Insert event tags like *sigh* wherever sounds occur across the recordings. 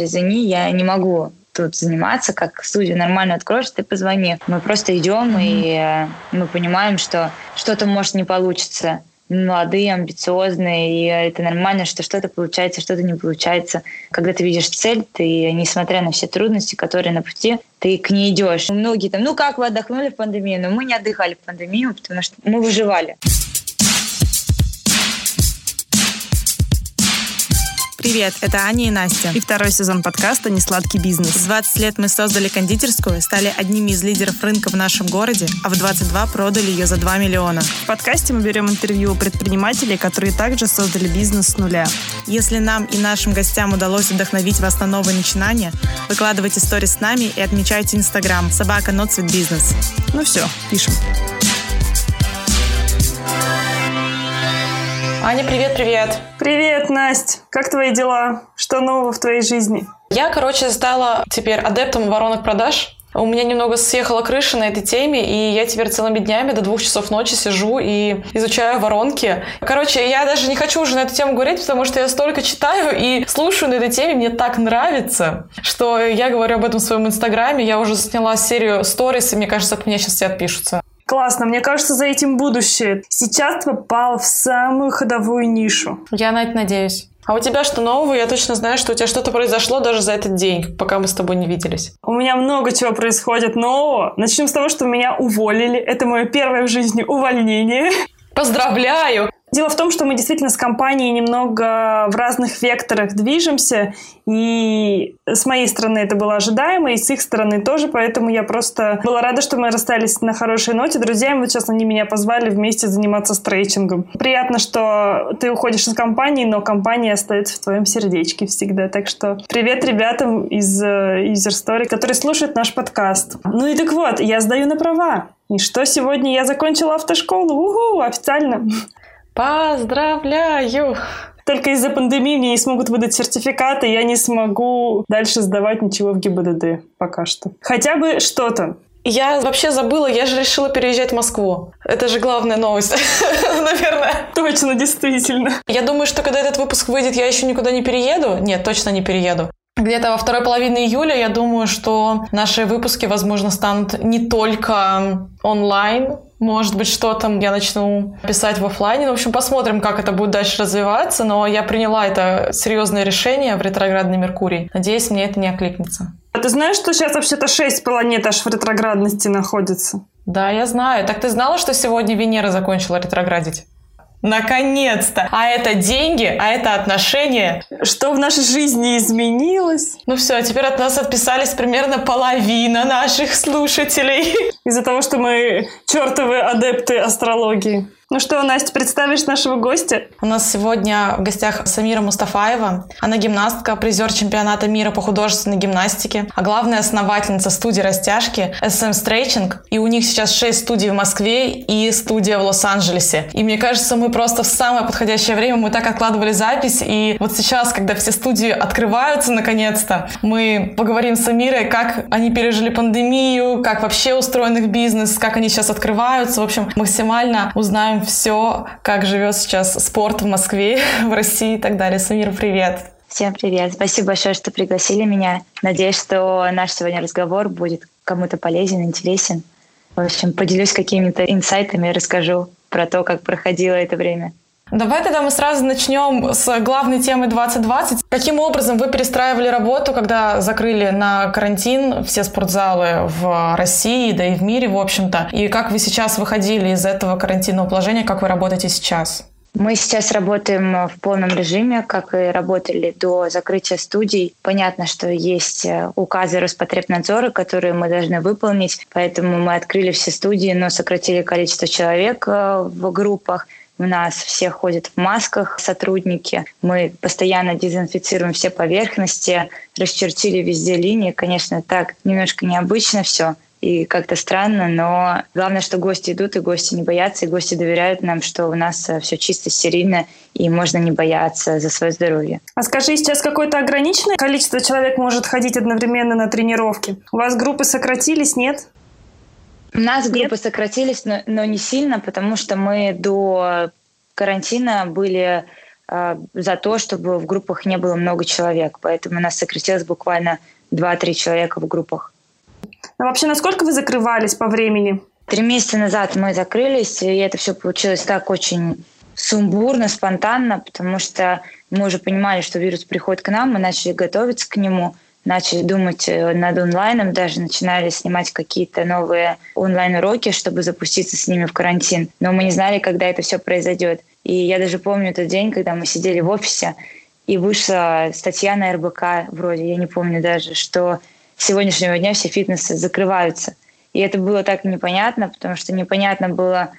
извини, я не могу тут заниматься, как студию нормально откроешь, ты позвони. Мы просто идем mm-hmm. и э, мы понимаем, что что-то может не получится. молодые, амбициозные, и это нормально, что что-то получается, что-то не получается. Когда ты видишь цель, ты, несмотря на все трудности, которые на пути, ты к ней идешь. Многие там, ну как вы отдохнули в пандемию? Но мы не отдыхали в пандемию, потому что мы выживали. Привет, это Аня и Настя. И второй сезон подкаста «Несладкий бизнес». В 20 лет мы создали кондитерскую, стали одними из лидеров рынка в нашем городе, а в 22 продали ее за 2 миллиона. В подкасте мы берем интервью у предпринимателей, которые также создали бизнес с нуля. Если нам и нашим гостям удалось вдохновить вас на новые начинания, выкладывайте сторис с нами и отмечайте Инстаграм собака Ноцвет Бизнес. Ну все, пишем. Аня, привет-привет. Привет, Настя. Как твои дела? Что нового в твоей жизни? Я, короче, стала теперь адептом воронок продаж. У меня немного съехала крыша на этой теме, и я теперь целыми днями до двух часов ночи сижу и изучаю воронки. Короче, я даже не хочу уже на эту тему говорить, потому что я столько читаю и слушаю на этой теме, мне так нравится, что я говорю об этом в своем инстаграме, я уже сняла серию сторис, и мне кажется, от меня сейчас все отпишутся. Классно, мне кажется, за этим будущее. Сейчас ты попал в самую ходовую нишу. Я на это надеюсь. А у тебя что нового? Я точно знаю, что у тебя что-то произошло даже за этот день, пока мы с тобой не виделись. У меня много чего происходит нового. Начнем с того, что меня уволили. Это мое первое в жизни увольнение. Поздравляю! Дело в том, что мы действительно с компанией немного в разных векторах движемся, и с моей стороны это было ожидаемо, и с их стороны тоже, поэтому я просто была рада, что мы расстались на хорошей ноте. Друзья, вот сейчас они меня позвали вместе заниматься стрейчингом. Приятно, что ты уходишь из компании, но компания остается в твоем сердечке всегда. Так что привет ребятам из э, User Story, которые слушают наш подкаст. Ну и так вот, я сдаю на права. И что сегодня я закончила автошколу? Угу, официально. Поздравляю! Только из-за пандемии мне не смогут выдать сертификаты, я не смогу дальше сдавать ничего в ГИБДД пока что. Хотя бы что-то. Я вообще забыла, я же решила переезжать в Москву. Это же главная новость, *laughs* наверное. Точно, действительно. Я думаю, что когда этот выпуск выйдет, я еще никуда не перееду. Нет, точно не перееду. Где-то во второй половине июля я думаю, что наши выпуски, возможно, станут не только онлайн, может быть, что там я начну писать в офлайне. Ну, в общем, посмотрим, как это будет дальше развиваться. Но я приняла это серьезное решение в ретроградный Меркурий. Надеюсь, мне это не окликнется. А ты знаешь, что сейчас вообще-то шесть планет аж в ретроградности находится? Да, я знаю. Так ты знала, что сегодня Венера закончила ретроградить? Наконец-то! А это деньги, а это отношения. Что в нашей жизни изменилось? Ну все, теперь от нас отписались примерно половина наших слушателей. Из-за того, что мы чертовы адепты астрологии. Ну что, Настя, представишь нашего гостя? У нас сегодня в гостях Самира Мустафаева. Она гимнастка, призер чемпионата мира по художественной гимнастике, а главная основательница студии растяжки SM Stretching. И у них сейчас 6 студий в Москве и студия в Лос-Анджелесе. И мне кажется, мы просто в самое подходящее время, мы так откладывали запись, и вот сейчас, когда все студии открываются наконец-то, мы поговорим с Самирой, как они пережили пандемию, как вообще устроен их бизнес, как они сейчас открываются. В общем, максимально узнаем все, как живет сейчас спорт в Москве, *laughs* в России и так далее. Самир, привет! Всем привет! Спасибо большое, что пригласили меня. Надеюсь, что наш сегодня разговор будет кому-то полезен, интересен. В общем, поделюсь какими-то инсайтами, расскажу про то, как проходило это время. Давай тогда мы сразу начнем с главной темы 2020. Каким образом вы перестраивали работу, когда закрыли на карантин все спортзалы в России, да и в мире, в общем-то? И как вы сейчас выходили из этого карантинного положения, как вы работаете сейчас? Мы сейчас работаем в полном режиме, как и работали до закрытия студий. Понятно, что есть указы Роспотребнадзора, которые мы должны выполнить, поэтому мы открыли все студии, но сократили количество человек э, в группах. У нас все ходят в масках, сотрудники. Мы постоянно дезинфицируем все поверхности, расчертили везде линии. Конечно, так немножко необычно все и как-то странно, но главное, что гости идут, и гости не боятся, и гости доверяют нам, что у нас э, все чисто, стерильно, и можно не бояться за свое здоровье. А скажи, сейчас какое-то ограниченное количество человек может ходить одновременно на тренировки? У вас группы сократились, нет? У нас группы Нет? сократились, но, но не сильно, потому что мы до карантина были э, за то, чтобы в группах не было много человек. Поэтому у нас сократилось буквально 2-3 человека в группах. А вообще, насколько вы закрывались по времени? Три месяца назад мы закрылись, и это все получилось так очень сумбурно, спонтанно, потому что мы уже понимали, что вирус приходит к нам, мы начали готовиться к нему, начали думать э, над онлайном, даже начинали снимать какие-то новые онлайн-уроки, чтобы запуститься с ними в карантин. Но мы не знали, когда это все произойдет. И я даже помню тот день, когда мы сидели в офисе, и вышла статья на РБК, вроде, я не помню даже, что с сегодняшнего дня все фитнесы закрываются. И это было так непонятно, потому что непонятно было,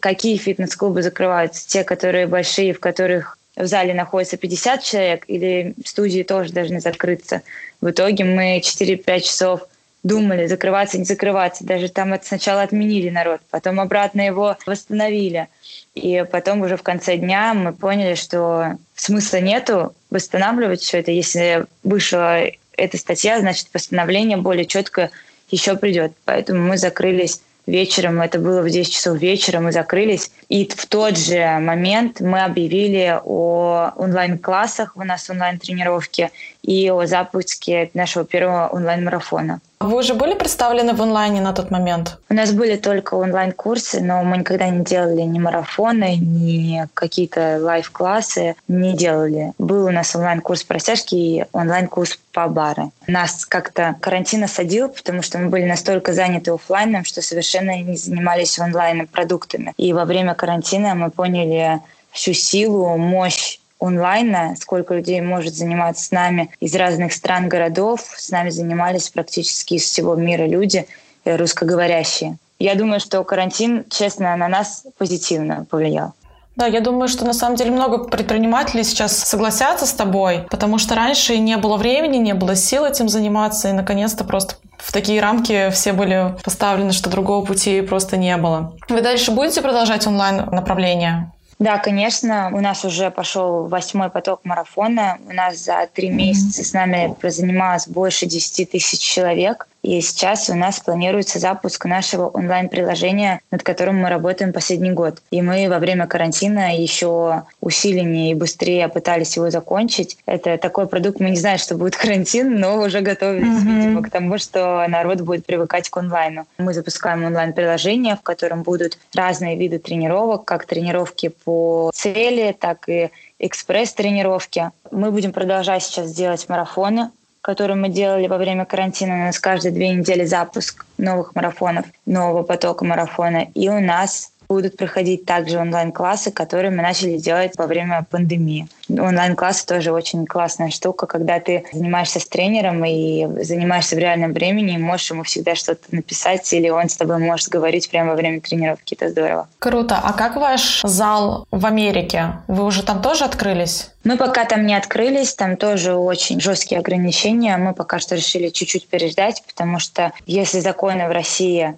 какие фитнес-клубы закрываются. Те, которые большие, в которых в зале находится 50 человек, или студии тоже должны закрыться. В итоге мы 4-5 часов думали, закрываться, не закрываться. Даже там это сначала отменили народ, потом обратно его восстановили. И потом уже в конце дня мы поняли, что смысла нету восстанавливать все это. Если вышла эта статья, значит, восстановление более четко еще придет. Поэтому мы закрылись вечером, это было в 10 часов вечера, мы закрылись. И в тот же момент мы объявили о онлайн-классах, у нас онлайн-тренировки, и о запуске нашего первого онлайн-марафона. Вы уже были представлены в онлайне на тот момент? У нас были только онлайн-курсы, но мы никогда не делали ни марафоны, ни какие-то лайв-классы, не делали. Был у нас онлайн-курс по растяжке и онлайн-курс по бары. Нас как-то карантин осадил, потому что мы были настолько заняты офлайном, что совершенно не занимались онлайн продуктами. И во время карантина мы поняли всю силу, мощь онлайна, сколько людей может заниматься с нами из разных стран, городов. С нами занимались практически из всего мира люди э, русскоговорящие. Я думаю, что карантин, честно, на нас позитивно повлиял. Да, я думаю, что на самом деле много предпринимателей сейчас согласятся с тобой, потому что раньше не было времени, не было сил этим заниматься, и наконец-то просто в такие рамки все были поставлены, что другого пути просто не было. Вы дальше будете продолжать онлайн направление? Да, конечно, у нас уже пошел восьмой поток марафона. У нас за три месяца с нами занималось больше 10 тысяч человек. И сейчас у нас планируется запуск нашего онлайн-приложения, над которым мы работаем последний год. И мы во время карантина еще усиленнее и быстрее пытались его закончить. Это такой продукт, мы не знаем, что будет *laughs* карантин, но уже готовились, mm-hmm. видимо, к тому, что народ будет привыкать к онлайну. Мы запускаем онлайн-приложение, в котором будут разные виды тренировок, как тренировки по цели, так и экспресс-тренировки. Мы будем продолжать сейчас делать марафоны который мы делали во время карантина. У нас каждые две недели запуск новых марафонов, нового потока марафона. И у нас будут проходить также онлайн-классы, которые мы начали делать во время пандемии. Онлайн-классы тоже очень классная штука, когда ты занимаешься с тренером и занимаешься в реальном времени, и можешь ему всегда что-то написать, или он с тобой может говорить прямо во время тренировки. Это здорово. Круто. А как ваш зал в Америке? Вы уже там тоже открылись? Мы пока там не открылись, там тоже очень жесткие ограничения. Мы пока что решили чуть-чуть переждать, потому что если законы в России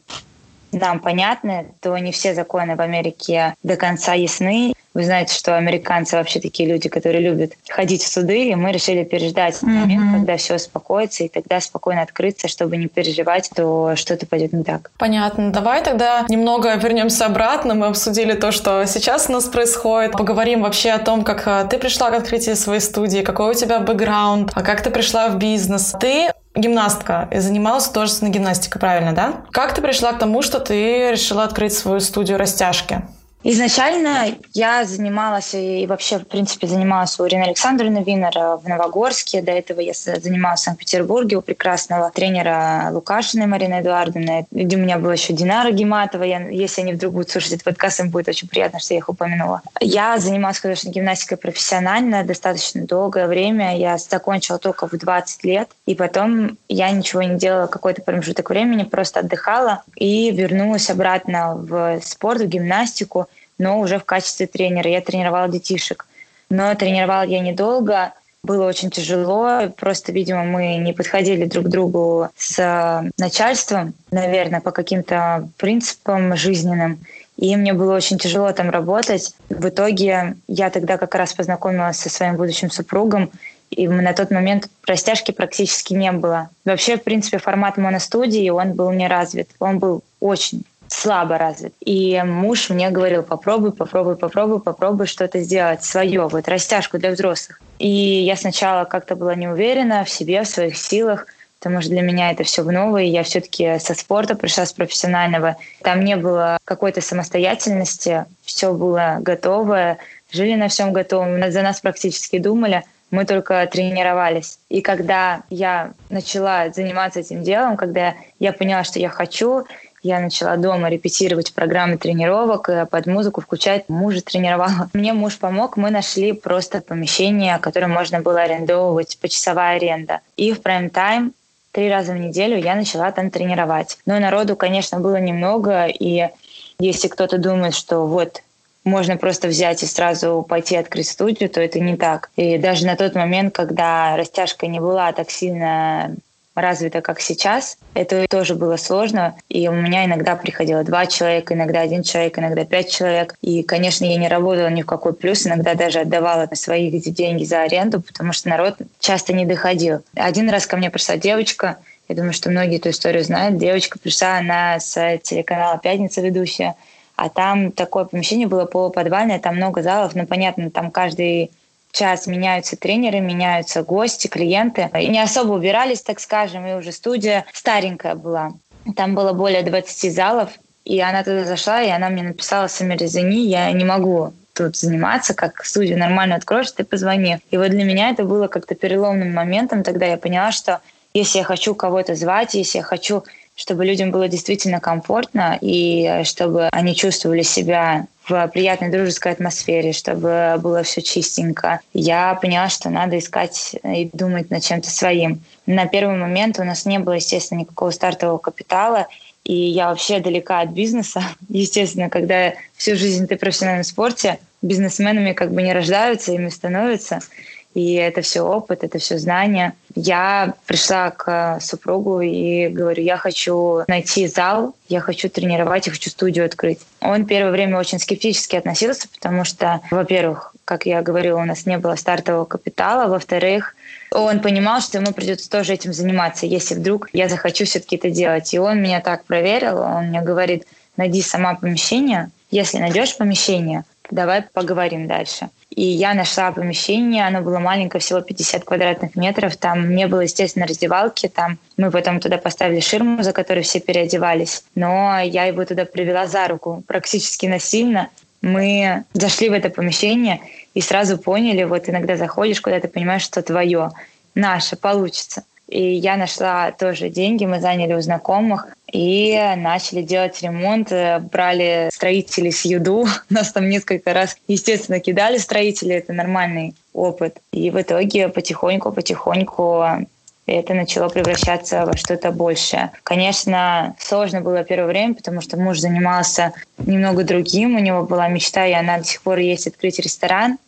нам понятны, то не все законы в Америке до конца ясны. Вы знаете, что американцы вообще такие люди, которые любят ходить в суды, и мы решили переждать mm-hmm. момент, когда все успокоится, и тогда спокойно открыться, чтобы не переживать, то что-то пойдет не так. Понятно. Давай тогда немного вернемся обратно. Мы обсудили то, что сейчас у нас происходит. Поговорим вообще о том, как э, ты пришла к открытию своей студии, какой у тебя бэкграунд, а как ты пришла в бизнес. Ты гимнастка и занималась художественной гимнастикой, правильно, да? Как ты пришла к тому, что ты решила открыть свою студию растяжки? Изначально я занималась и вообще, в принципе, занималась у Ирины Александровны Винер в Новогорске. До этого я занималась в Санкт-Петербурге у прекрасного тренера Лукашиной Марины Эдуардовны. У меня была еще Динара Гематова. Я, если они вдруг будут слушать этот подкаст, им будет очень приятно, что я их упомянула. Я занималась художественной гимнастикой профессионально достаточно долгое время. Я закончила только в 20 лет. И потом я ничего не делала какой-то промежуток времени, просто отдыхала и вернулась обратно в спорт, в гимнастику но уже в качестве тренера. Я тренировала детишек. Но тренировала я недолго, было очень тяжело. Просто, видимо, мы не подходили друг к другу с начальством, наверное, по каким-то принципам жизненным. И мне было очень тяжело там работать. В итоге я тогда как раз познакомилась со своим будущим супругом, и на тот момент растяжки практически не было. Вообще, в принципе, формат моностудии, он был не развит. Он был очень слабо развит. И муж мне говорил, попробуй, попробуй, попробуй, попробуй что-то сделать свое, вот растяжку для взрослых. И я сначала как-то была не уверена в себе, в своих силах, потому что для меня это все новое. Я все-таки со спорта пришла, с профессионального. Там не было какой-то самостоятельности, все было готовое, жили на всем готовом, за нас практически думали, мы только тренировались. И когда я начала заниматься этим делом, когда я поняла, что я хочу, я начала дома репетировать программы тренировок, под музыку включать. Мужа тренировала. *laughs* Мне муж помог. Мы нашли просто помещение, которое можно было арендовывать, почасовая аренда. И в прайм-тайм три раза в неделю я начала там тренировать. Но народу, конечно, было немного, и если кто-то думает, что вот можно просто взять и сразу пойти открыть студию, то это не так. И даже на тот момент, когда растяжка не была так сильно развита, как сейчас. Это тоже было сложно. И у меня иногда приходило два человека, иногда один человек, иногда пять человек. И, конечно, я не работала ни в какой плюс. Иногда даже отдавала свои деньги за аренду, потому что народ часто не доходил. Один раз ко мне пришла девочка, я думаю, что многие эту историю знают. Девочка пришла, она с телеканала «Пятница» ведущая, а там такое помещение было полуподвальное, там много залов, ну, понятно, там каждый час меняются тренеры, меняются гости, клиенты. И не особо убирались, так скажем, и уже студия старенькая была. Там было более 20 залов, и она туда зашла, и она мне написала, Самир, извини, я не могу тут заниматься, как студию нормально откроешь, ты позвони. И вот для меня это было как-то переломным моментом. Тогда я поняла, что если я хочу кого-то звать, если я хочу чтобы людям было действительно комфортно и чтобы они чувствовали себя в приятной дружеской атмосфере, чтобы было все чистенько. Я поняла, что надо искать и думать над чем-то своим. На первый момент у нас не было, естественно, никакого стартового капитала, и я вообще далека от бизнеса. *laughs* Естественно, когда всю жизнь ты профессиональном спорте, бизнесменами как бы не рождаются, ими становятся. И это все опыт, это все знания. Я пришла к супругу и говорю, я хочу найти зал, я хочу тренировать, я хочу студию открыть. Он первое время очень скептически относился, потому что, во-первых, как я говорила, у нас не было стартового капитала, во-вторых, он понимал, что ему придется тоже этим заниматься, если вдруг я захочу все-таки это делать. И он меня так проверил, он мне говорит, найди сама помещение, если найдешь помещение, давай поговорим дальше. И я нашла помещение, оно было маленькое, всего 50 квадратных метров. Там не было, естественно, раздевалки. Там мы потом туда поставили ширму, за которой все переодевались. Но я его туда привела за руку, практически насильно. Мы зашли в это помещение и сразу поняли, вот иногда заходишь куда-то, понимаешь, что твое, наше, получится. И я нашла тоже деньги, мы заняли у знакомых и начали делать ремонт. Э, брали строителей с юду. *laughs* Нас там несколько раз, естественно, кидали строители. Это нормальный опыт. И в итоге потихоньку-потихоньку это начало превращаться во что-то большее. Конечно, сложно было первое время, потому что муж занимался немного другим. У него была мечта, и она до сих пор есть открыть ресторан.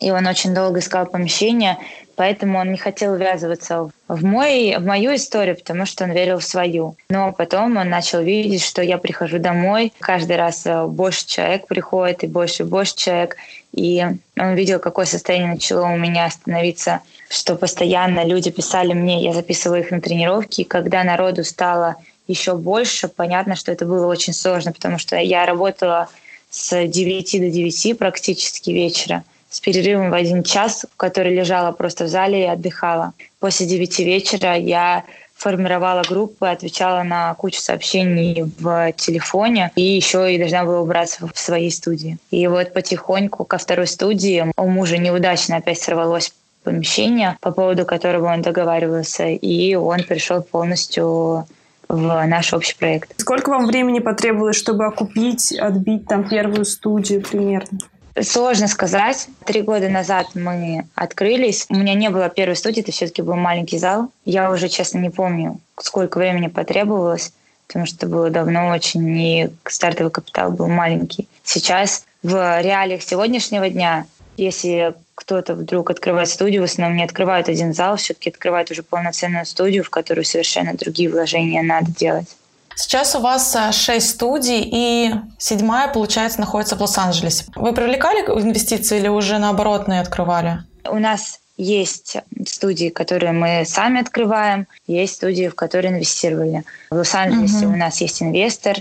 И он очень долго искал помещение, поэтому он не хотел ввязываться в, мой, в мою историю, потому что он верил в свою. Но потом он начал видеть, что я прихожу домой, каждый раз э, больше человек приходит, и больше и больше человек. И он видел, какое состояние начало у меня становиться, что постоянно люди писали мне, я записывала их на тренировки, и когда народу стало еще больше, понятно, что это было очень сложно, потому что я работала с 9 до 9 практически вечера с перерывом в один час, в который лежала просто в зале и отдыхала. После девяти вечера я формировала группы, отвечала на кучу сообщений в телефоне и еще и должна была убраться в своей студии. И вот потихоньку ко второй студии у мужа неудачно опять сорвалось помещение, по поводу которого он договаривался, и он пришел полностью в наш общий проект. Сколько вам времени потребовалось, чтобы окупить, отбить там первую студию примерно? Сложно сказать. Три года назад мы открылись. У меня не было первой студии, это все-таки был маленький зал. Я уже, честно, не помню, сколько времени потребовалось, потому что было давно очень, и стартовый капитал был маленький. Сейчас в реалиях сегодняшнего дня, если кто-то вдруг открывает студию, в основном не открывают один зал, все-таки открывают уже полноценную студию, в которую совершенно другие вложения надо делать. Сейчас у вас э, шесть студий, и седьмая, получается, находится в Лос-Анджелесе. Вы привлекали инвестиции или уже наоборот не открывали? У нас есть студии, которые мы сами открываем, есть студии, в которые инвестировали. В Лос-Анджелесе угу. у нас есть инвестор,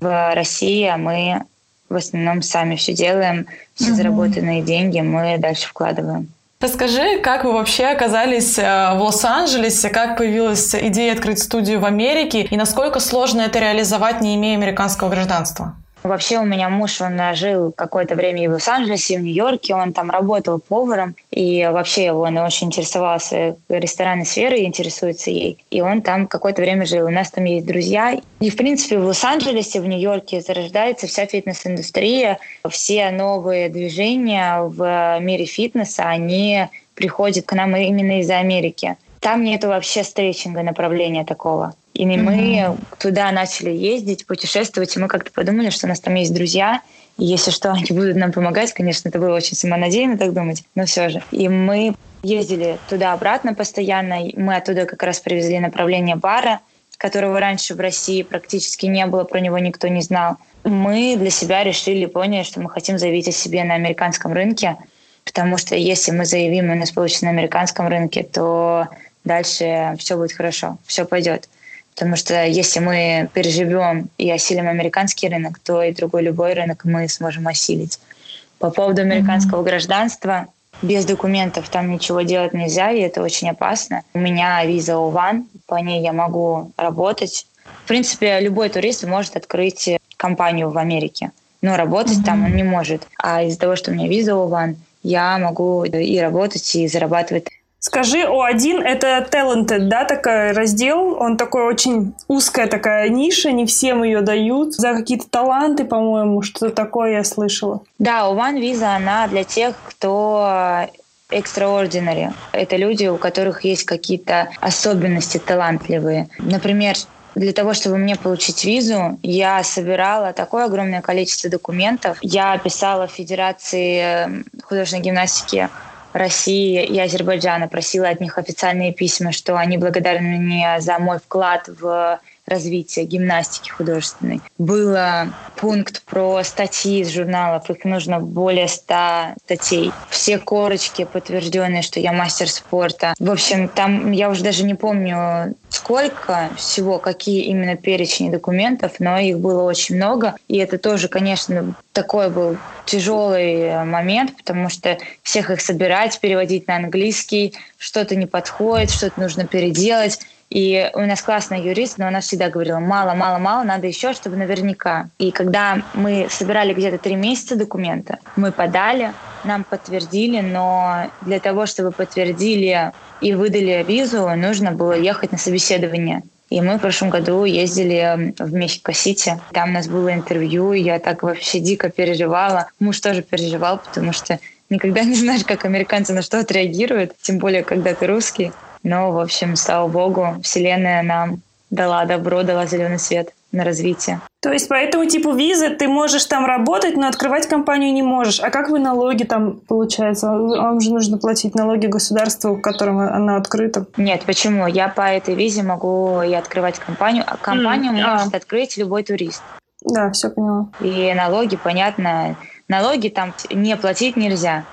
В России мы в основном сами все делаем, все угу. заработанные деньги мы дальше вкладываем. Расскажи, как вы вообще оказались э, в Лос-Анджелесе, как появилась идея открыть студию в Америке и насколько сложно это реализовать, не имея американского гражданства? Вообще у меня муж, он жил какое-то время в Лос-Анджелесе, в Нью-Йорке, он там работал поваром, и вообще он очень интересовался ресторанной сферой, интересуется ей. И он там какое-то время жил. У нас там есть друзья. И, в принципе, в Лос-Анджелесе, в Нью-Йорке зарождается вся фитнес-индустрия. Все новые движения в мире фитнеса, они приходят к нам именно из Америки. Там нету вообще стретчинга направления такого. И мы mm-hmm. туда начали ездить, путешествовать, и мы как-то подумали, что у нас там есть друзья, и если что, *laughs* они будут нам помогать. Конечно, это было очень самонадеянно так думать, но все же. И мы ездили туда-обратно постоянно. Мы оттуда как раз привезли направление бара, которого раньше в России практически не было, про него никто не знал. Мы для себя решили, поняли, что мы хотим заявить о себе на американском рынке, потому что если мы заявим, и у нас получится на американском рынке, то дальше все будет хорошо, все пойдет. Потому что если мы переживем и осилим американский рынок, то и другой любой рынок мы сможем осилить. По поводу американского mm-hmm. гражданства, без документов там ничего делать нельзя, и это очень опасно. У меня виза ОВАН, по ней я могу работать. В принципе, любой турист может открыть компанию в Америке, но работать mm-hmm. там он не может. А из-за того, что у меня виза ОВАН, я могу и работать, и зарабатывать Скажи, О1 — это talented, да, такой раздел? Он такой очень узкая такая ниша, не всем ее дают. За какие-то таланты, по-моему, что-то такое я слышала. Да, One Visa, она для тех, кто extraordinary. Это люди, у которых есть какие-то особенности талантливые. Например, для того, чтобы мне получить визу, я собирала такое огромное количество документов. Я писала Федерации художественной гимнастики России и Азербайджана, просила от них официальные письма, что они благодарны мне за мой вклад в развития гимнастики художественной. Был пункт про статьи из журналов, их нужно более ста статей. Все корочки подтвержденные, что я мастер спорта. В общем, там я уже даже не помню, сколько всего, какие именно перечни документов, но их было очень много. И это тоже, конечно, такой был тяжелый момент, потому что всех их собирать, переводить на английский, что-то не подходит, что-то нужно переделать. И у нас классная юрист, но она всегда говорила, мало, мало, мало, надо еще, чтобы наверняка. И когда мы собирали где-то три месяца документа, мы подали, нам подтвердили, но для того, чтобы подтвердили и выдали визу, нужно было ехать на собеседование. И мы в прошлом году ездили в Мехико-Сити. Там у нас было интервью, я так вообще дико переживала. Муж тоже переживал, потому что никогда *laughs* не знаешь, как американцы на что отреагируют, тем более, когда ты русский. Но, в общем, слава богу, Вселенная нам дала добро, дала зеленый свет на развитие. То есть по этому типу визы ты можешь там работать, но открывать компанию не можешь. А как вы налоги там, получается? Вам же нужно платить налоги государству, в котором она открыта. Нет, почему? Я по этой визе могу и открывать компанию. А компанию mm, может а. открыть любой турист. Да, все поняла. И налоги, понятно, налоги там не платить нельзя.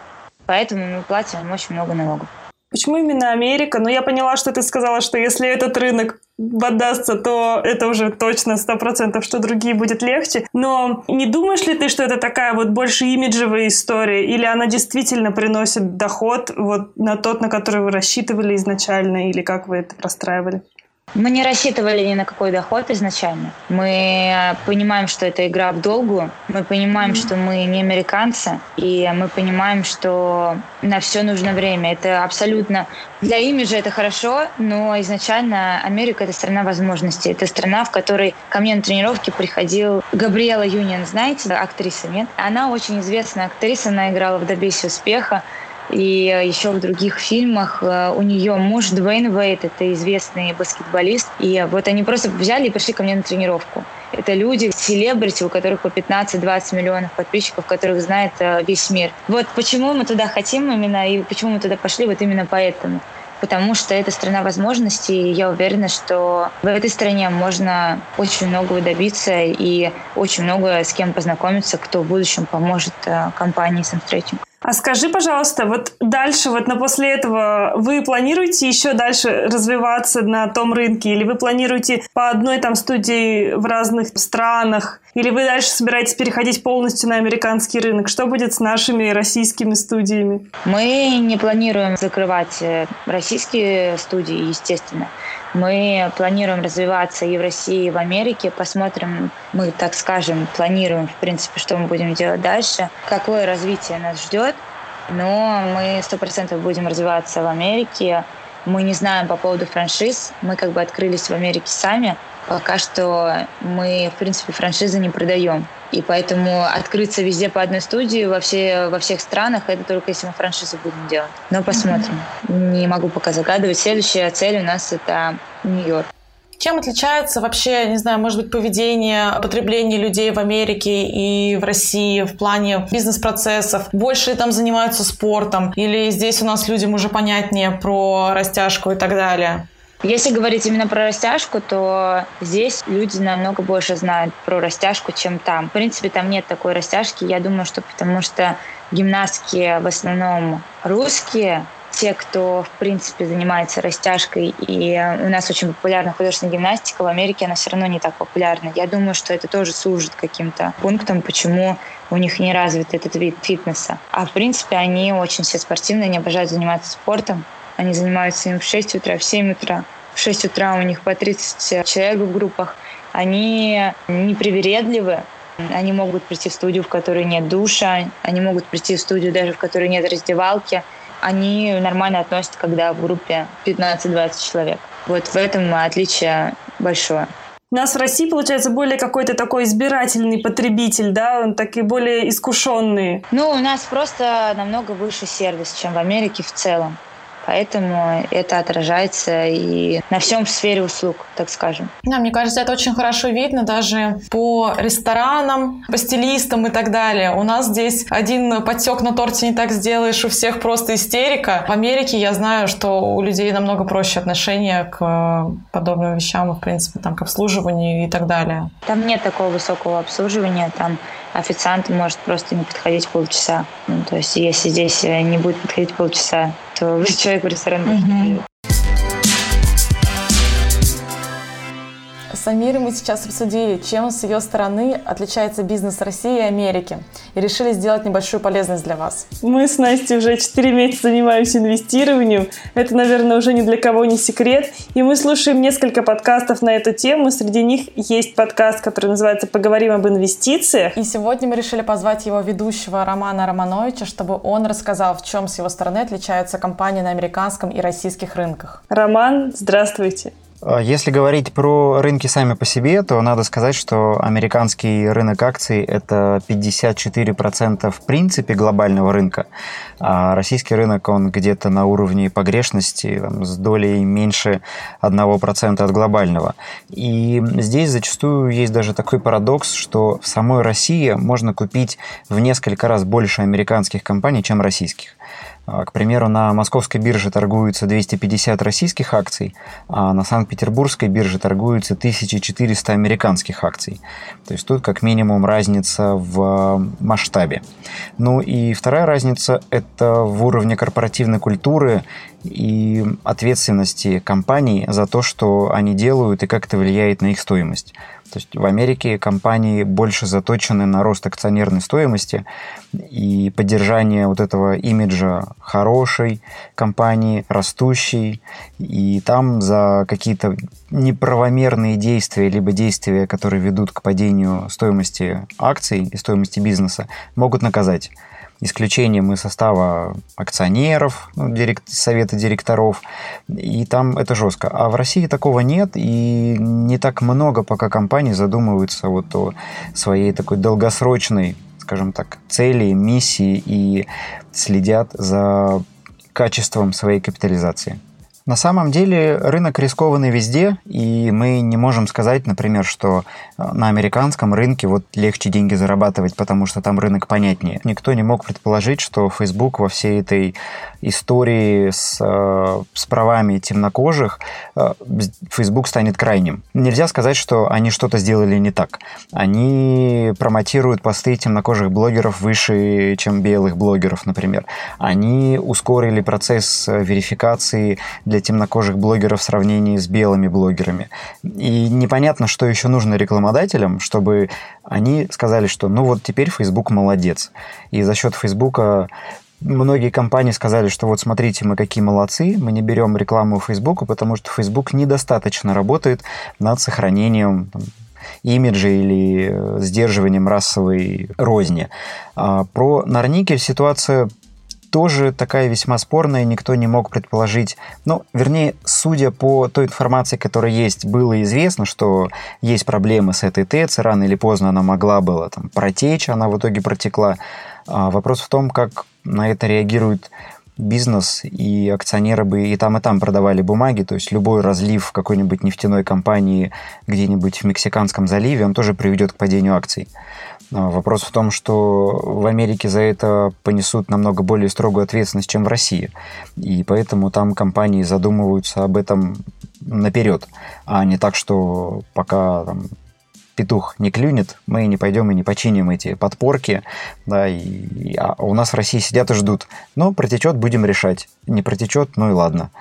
Поэтому мы платим очень много налогов. Почему именно Америка? Ну, я поняла, что ты сказала, что если этот рынок поддастся, то это уже точно сто процентов, что другие будет легче. Но не думаешь ли ты, что это такая вот больше имиджевая история? Или она действительно приносит доход вот на тот, на который вы рассчитывали изначально? Или как вы это простраивали? Мы не рассчитывали ни на какой доход изначально. Мы понимаем, что это игра в долгу. Мы понимаем, mm-hmm. что мы не американцы. И мы понимаем, что на все нужно время. Это абсолютно... Для имиджа это хорошо, но изначально Америка — это страна возможностей. Это страна, в которой ко мне на тренировке приходил Габриэла Юнион, знаете, актриса, нет? Она очень известная актриса, она играла в «Добейся успеха» и еще в других фильмах. Э, у нее муж Дуэйн Вейт, это известный баскетболист. И вот они просто взяли и пришли ко мне на тренировку. Это люди, селебрити, у которых по 15-20 миллионов подписчиков, которых знает э, весь мир. Вот почему мы туда хотим именно, и почему мы туда пошли, вот именно поэтому потому что это страна возможностей, и я уверена, что в этой стране можно очень многого добиться и очень много с кем познакомиться, кто в будущем поможет э, компании Sunstretching. А скажи, пожалуйста, вот дальше, вот на после этого вы планируете еще дальше развиваться на том рынке? Или вы планируете по одной там студии в разных странах? Или вы дальше собираетесь переходить полностью на американский рынок? Что будет с нашими российскими студиями? Мы не планируем закрывать э, российские студии, естественно. Мы планируем развиваться и в России, и в Америке. Посмотрим, мы, так скажем, планируем, в принципе, что мы будем делать дальше, какое развитие нас ждет. Но мы сто процентов будем развиваться в Америке. Мы не знаем по поводу франшиз. Мы как бы открылись в Америке сами. Пока что мы, в принципе, франшизы не продаем. И поэтому открыться везде по одной студии во, все, во всех странах, это только если мы франшизу будем делать. Но посмотрим. Не могу пока загадывать. Следующая цель у нас это Нью-Йорк. Чем отличается вообще, не знаю, может быть, поведение, потребление людей в Америке и в России в плане бизнес-процессов? Больше там занимаются спортом? Или здесь у нас людям уже понятнее про растяжку и так далее? Если говорить именно про растяжку, то здесь люди намного больше знают про растяжку, чем там. В принципе, там нет такой растяжки. Я думаю, что потому что гимнастки в основном русские, те, кто, в принципе, занимается растяжкой, и у нас очень популярна художественная гимнастика, в Америке она все равно не так популярна. Я думаю, что это тоже служит каким-то пунктом, почему у них не развит этот вид фитнеса. А, в принципе, они очень все спортивные, они обожают заниматься спортом. Они занимаются им в 6 утра, в 7 утра. В 6 утра у них по 30 человек в группах. Они непривередливы, они могут прийти в студию, в которой нет душа, они могут прийти в студию даже, в которой нет раздевалки. Они нормально относятся, когда в группе 15-20 человек. Вот в этом отличие большое. У нас в России, получается, более какой-то такой избирательный потребитель, да, он такие более искушенные. Ну, у нас просто намного выше сервис, чем в Америке в целом. Поэтому это отражается и на всем сфере услуг, так скажем. Да, мне кажется, это очень хорошо видно даже по ресторанам, по стилистам и так далее. У нас здесь один подтек на торте не так сделаешь, у всех просто истерика. В Америке я знаю, что у людей намного проще отношение к подобным вещам, в принципе, там, к обслуживанию и так далее. Там нет такого высокого обслуживания, там официант может просто не подходить полчаса. Ну, то есть если здесь не будет подходить полчаса, то человек в ресторан mm-hmm. С Амирой мы сейчас обсудили, чем с ее стороны отличается бизнес России и Америки, и решили сделать небольшую полезность для вас. Мы с Настей уже 4 месяца занимаемся инвестированием. Это, наверное, уже ни для кого не секрет. И мы слушаем несколько подкастов на эту тему. Среди них есть подкаст, который называется «Поговорим об инвестициях». И сегодня мы решили позвать его ведущего Романа Романовича, чтобы он рассказал, в чем с его стороны отличаются компании на американском и российских рынках. Роман, здравствуйте. А если говорить про рынки сами по себе, то надо сказать, что американский рынок акций – это 54% в принципе глобального рынка, а российский рынок, он где-то на уровне погрешности там, с долей меньше 1% от глобального. И здесь зачастую есть даже такой парадокс, что в самой России можно купить в несколько раз больше американских компаний, чем российских. А, к примеру, на московской бирже торгуются 250 российских акций, а на Санкт-Петербургской бирже торгуются 1400 американских акций. То есть тут как минимум разница в масштабе. Ну и вторая разница – это в уровне корпоративной культуры и ответственности компаний за то, что они делают и как это влияет на их стоимость. То есть в Америке компании больше заточены на рост акционерной стоимости и поддержание вот этого имиджа хорошей компании, растущей. И там за какие-то неправомерные действия, либо действия, которые ведут к падению стоимости акций и стоимости бизнеса, могут наказать исключением из состава акционеров, ну, директ, совета директоров, и там это жестко. А в России такого нет, и не так много пока компаний задумываются вот о своей такой долгосрочной, скажем так, цели, миссии и следят за качеством своей капитализации. На самом деле рынок рискованный везде, и мы не можем сказать, например, что на американском рынке вот легче деньги зарабатывать, потому что там рынок понятнее. Никто не мог предположить, что Facebook во всей этой истории с, э, с правами темнокожих э, Facebook станет крайним. Нельзя сказать, что они что-то сделали не так. Они промотируют посты темнокожих блогеров выше, чем белых блогеров, например. Они ускорили процесс верификации для темнокожих блогеров в сравнении с белыми блогерами. И непонятно, что еще нужно рекламодателям, чтобы они сказали, что ну вот теперь Facebook молодец. И за счет Facebook многие компании сказали, что вот смотрите, мы какие молодцы, мы не берем рекламу в Facebook, потому что Facebook недостаточно работает над сохранением имиджа или э, сдерживанием расовой розни. А про Нарникель ситуация тоже такая весьма спорная, никто не мог предположить. Ну, вернее, судя по той информации, которая есть, было известно, что есть проблемы с этой ТЭЦ, рано или поздно она могла была там протечь, она в итоге протекла. А вопрос в том, как на это реагирует бизнес, и акционеры бы и там, и там продавали бумаги, то есть любой разлив какой-нибудь нефтяной компании где-нибудь в Мексиканском заливе, он тоже приведет к падению акций. А, вопрос в том, что в Америке за это понесут намного более строгую ответственность, чем в России. И поэтому там компании задумываются об этом наперед, а не так, что пока там, петух не клюнет, мы не пойдем и не починим эти подпорки, да, и, а у нас в России сидят и ждут. Но протечет, будем решать. Не протечет, ну и ладно.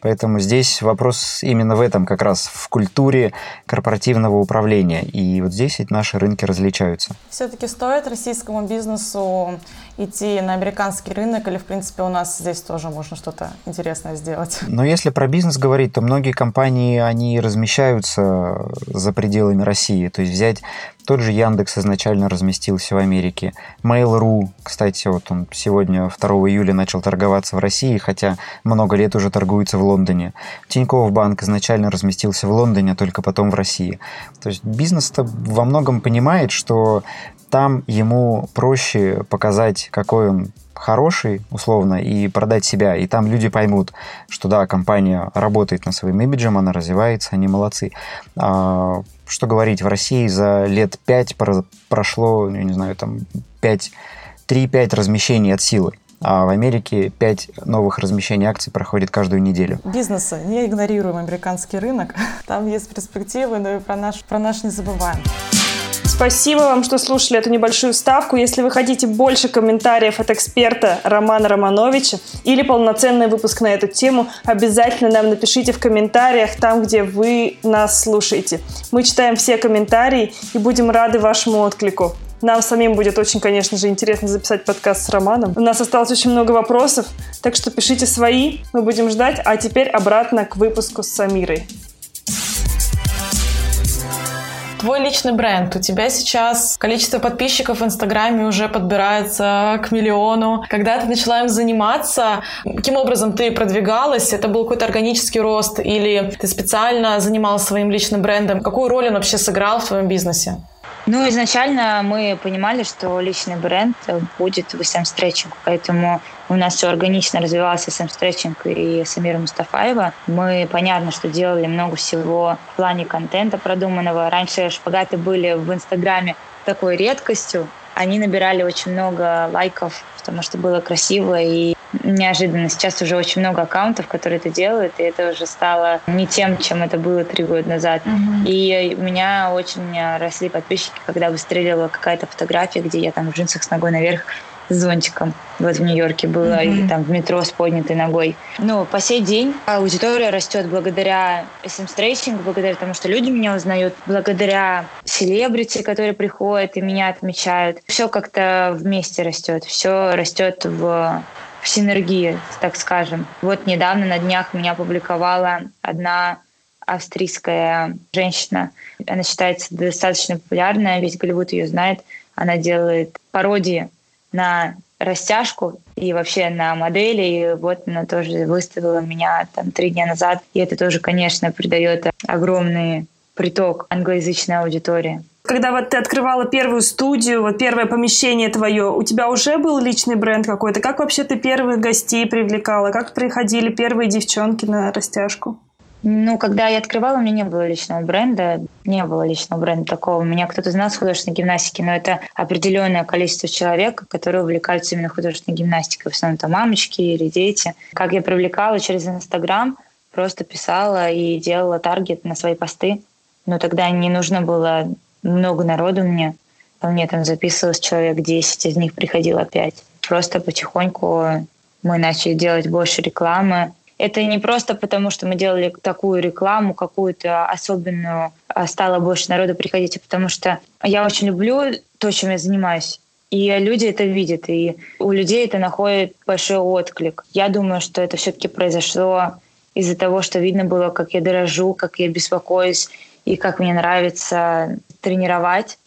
Поэтому здесь вопрос именно в этом, как раз в культуре корпоративного управления. И вот здесь наши рынки различаются. Все-таки стоит российскому бизнесу идти на американский рынок или, в принципе, у нас здесь тоже можно что-то интересное сделать? Но если про бизнес говорить, то многие компании, они размещаются за пределами России. То есть взять тот же Яндекс изначально разместился в Америке. Mail.ru, кстати, вот он сегодня, 2 июля, начал торговаться в России, хотя много лет уже торгуется в Лондоне. Тинькофф Банк изначально разместился в Лондоне, а только потом в России. То есть бизнес-то во многом понимает, что там ему проще показать, какой он хороший, условно, и продать себя. И там люди поймут, что да, компания работает над своим имиджем, она развивается, они молодцы. А, что говорить, в России за лет пять прошло, я не знаю, там 5, 3-5 размещений от силы. А в Америке 5 новых размещений акций проходит каждую неделю. Бизнесы. Не игнорируем американский рынок. Там есть перспективы, но и про наш, про наш не забываем. Спасибо вам, что слушали эту небольшую ставку. Если вы хотите больше комментариев от эксперта Романа Романовича или полноценный выпуск на эту тему, обязательно нам напишите в комментариях там, где вы нас слушаете. Мы читаем все комментарии и будем рады вашему отклику. Нам самим будет очень, конечно же, интересно записать подкаст с Романом. У нас осталось очень много вопросов, так что пишите свои, мы будем ждать. А теперь обратно к выпуску с Самирой. Твой личный бренд. У тебя сейчас количество подписчиков в Инстаграме уже подбирается к миллиону. Когда ты начала им заниматься, каким образом ты продвигалась? Это был какой-то органический рост или ты специально занималась своим личным брендом? Какую роль он вообще сыграл в твоем бизнесе? Ну, изначально мы понимали, что личный бренд будет в SM Stretching, поэтому у нас все органично развивался SM Stretching и Самира Мустафаева. Мы, понятно, что делали много всего в плане контента продуманного. Раньше шпагаты были в Инстаграме такой редкостью. Они набирали очень много лайков, потому что было красиво и неожиданно. Сейчас уже очень много аккаунтов, которые это делают, и это уже стало не тем, чем это было три года назад. Uh-huh. И у меня очень росли подписчики, когда выстрелила какая-то фотография, где я там в джинсах с ногой наверх с зонтиком. Вот в Нью-Йорке было, mm-hmm. или там в метро с поднятой ногой. Ну, по сей день аудитория растет благодаря SM Stretching, благодаря тому, что люди меня узнают, благодаря селебрити, которые приходят и меня отмечают. Все как-то вместе растет, все растет в в синергии, так скажем. Вот недавно на днях меня опубликовала одна австрийская женщина. Она считается достаточно популярная, весь Голливуд ее знает. Она делает пародии на растяжку и вообще на модели. И вот она тоже выставила меня там три дня назад. И это тоже, конечно, придает огромный приток англоязычной аудитории. Когда вот ты открывала первую студию, вот первое помещение твое, у тебя уже был личный бренд какой-то? Как вообще ты первых гостей привлекала? Как приходили первые девчонки на растяжку? Ну, когда я открывала, у меня не было личного бренда. Не было личного бренда такого. Меня кто-то знал с художественной гимнастики, но это определенное количество человек, которые увлекаются именно художественной гимнастикой. В основном это мамочки или дети. Как я привлекала через Инстаграм, просто писала и делала таргет на свои посты. Но тогда не нужно было много народу мне. Ко мне там записывалось человек 10, из них приходило 5. Просто потихоньку мы начали делать больше рекламы, это не просто потому, что мы делали такую рекламу, какую-то особенную, а стало больше народу приходить, а потому что я очень люблю то, чем я занимаюсь. И люди это видят, и у людей это находит большой отклик. Я думаю, что это все-таки произошло из-за того, что видно было, как я дорожу, как я беспокоюсь, и как мне нравится тренировать.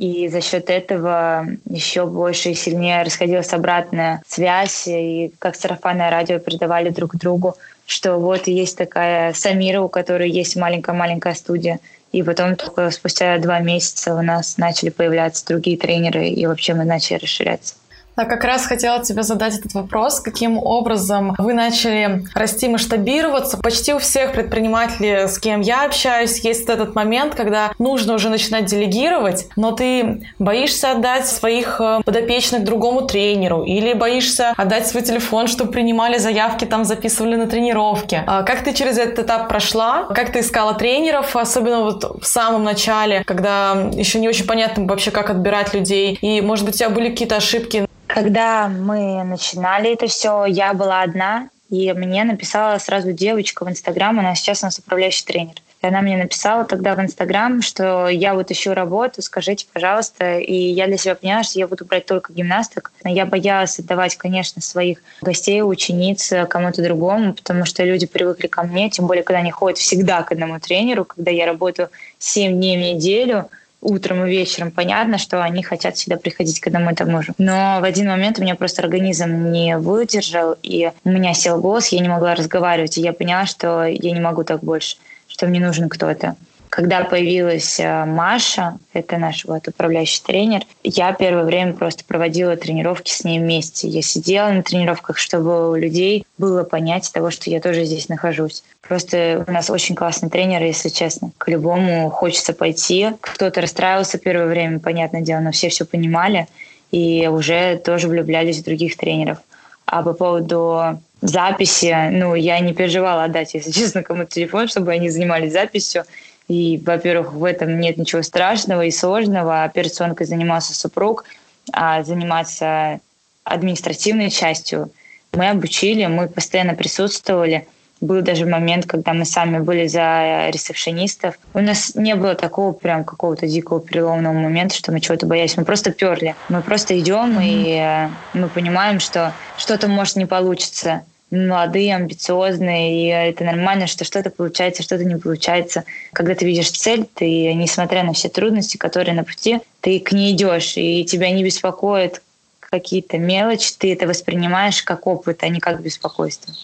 И за счет этого еще больше и сильнее расходилась обратная связь, и как сарафанное радио передавали друг другу, что вот есть такая Самира, у которой есть маленькая-маленькая студия. И потом только спустя два месяца у нас начали появляться другие тренеры, и вообще мы начали расширяться. Да, как раз хотела тебе задать этот вопрос. Каким образом вы начали расти, масштабироваться? Почти у всех предпринимателей, с кем я общаюсь, есть этот момент, когда нужно уже начинать делегировать, но ты боишься отдать своих э, подопечных другому тренеру или боишься отдать свой телефон, чтобы принимали заявки, там записывали на тренировки. А как ты через этот этап прошла? Как ты искала тренеров, особенно вот в самом начале, когда еще не очень понятно вообще, как отбирать людей? И, может быть, у тебя были какие-то ошибки? Когда мы начинали это все, я была одна, и мне написала сразу девочка в Инстаграм, она сейчас у нас управляющий тренер. И она мне написала тогда в Инстаграм, что я вот ищу работу, скажите, пожалуйста. И я для себя поняла, что я буду брать только гимнасток. Но я боялась отдавать, конечно, своих гостей, учениц кому-то другому, потому что люди привыкли ко мне, тем более, когда они ходят всегда к одному тренеру, когда я работаю 7 дней в неделю, утром и вечером, понятно, что они хотят всегда приходить к одному и тому же. Но в один момент у меня просто организм не выдержал, и у меня сел голос, я не могла разговаривать, и я поняла, что я не могу так больше, что мне нужен кто-то. Когда появилась э, Маша, это наш вот управляющий тренер, я первое время просто проводила тренировки с ней вместе. Я сидела на тренировках, чтобы у людей было понять того, что я тоже здесь нахожусь. Просто у нас очень классный тренер, если честно. К любому хочется пойти. Кто-то расстраивался первое время, понятное дело, но все все понимали и уже тоже влюблялись в других тренеров. А по поводу записи, ну, я не переживала отдать, если *laughs* честно, кому-то телефон, чтобы они занимались записью. И, во-первых, в этом нет ничего страшного и сложного. Операционкой занимался супруг, а заниматься административной частью мы обучили, мы постоянно присутствовали. Был даже момент, когда мы сами были за ресепшенистов. У нас не было такого прям какого-то дикого переломного момента, что мы чего-то боялись. Мы просто перли. Мы просто идем, mm-hmm. и э, мы понимаем, что что-то может не получиться молодые, амбициозные, и это нормально, что что-то получается, что-то не получается. Когда ты видишь цель, ты, несмотря на все трудности, которые на пути, ты к ней идешь, и тебя не беспокоит какие-то мелочи, ты это воспринимаешь как опыт, а не как беспокойство.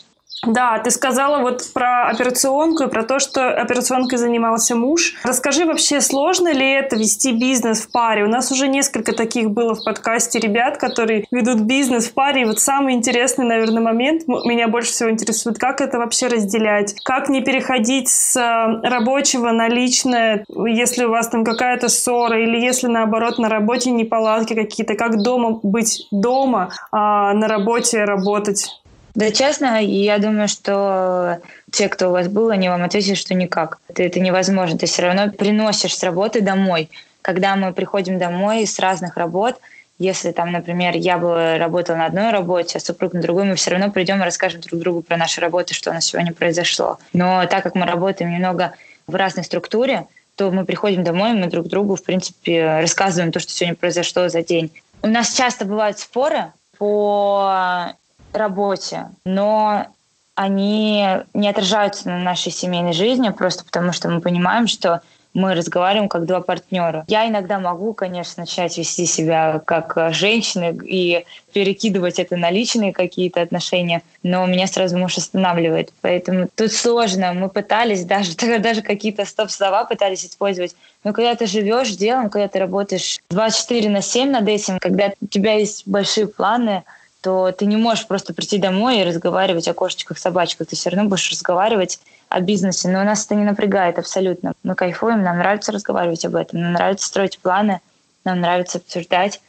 Да, ты сказала вот про операционку и про то, что операционкой занимался муж. Расскажи вообще, сложно ли это вести бизнес в паре? У нас уже несколько таких было в подкасте ребят, которые ведут бизнес в паре. И вот самый интересный, наверное, момент меня больше всего интересует, как это вообще разделять? Как не переходить с э, рабочего на личное, если у вас там какая-то ссора, или если наоборот на работе неполадки какие-то, как дома быть дома, а на работе работать? Да, честно, я думаю, что те, кто у вас был, они вам ответят, что никак. Это, это невозможно. Ты все равно приносишь с работы домой. Когда мы приходим домой с разных работ, если там, например, я бы работала на одной работе, а супруг на другой, мы все равно придем и расскажем друг другу про наши работы, что у нас сегодня произошло. Но так как мы работаем немного в разной структуре, то мы приходим домой, мы друг другу, в принципе, рассказываем то, что сегодня произошло за день. У нас часто бывают споры по работе, но они не отражаются на нашей семейной жизни, просто потому что мы понимаем, что мы разговариваем как два партнера. Я иногда могу, конечно, начать вести себя как женщина и перекидывать это на личные какие-то отношения, но меня сразу муж останавливает. Поэтому тут сложно. Мы пытались даже, *laughs* даже какие-то стоп-слова пытались использовать. Но когда ты живешь делом, когда ты работаешь 24 на 7 над этим, когда у тебя есть большие планы, то ты не можешь просто прийти домой и разговаривать о кошечках, собачках. Ты все равно будешь разговаривать о бизнесе. Но нас это не напрягает абсолютно. Мы кайфуем, нам нравится разговаривать об этом, нам нравится строить планы, нам нравится обсуждать.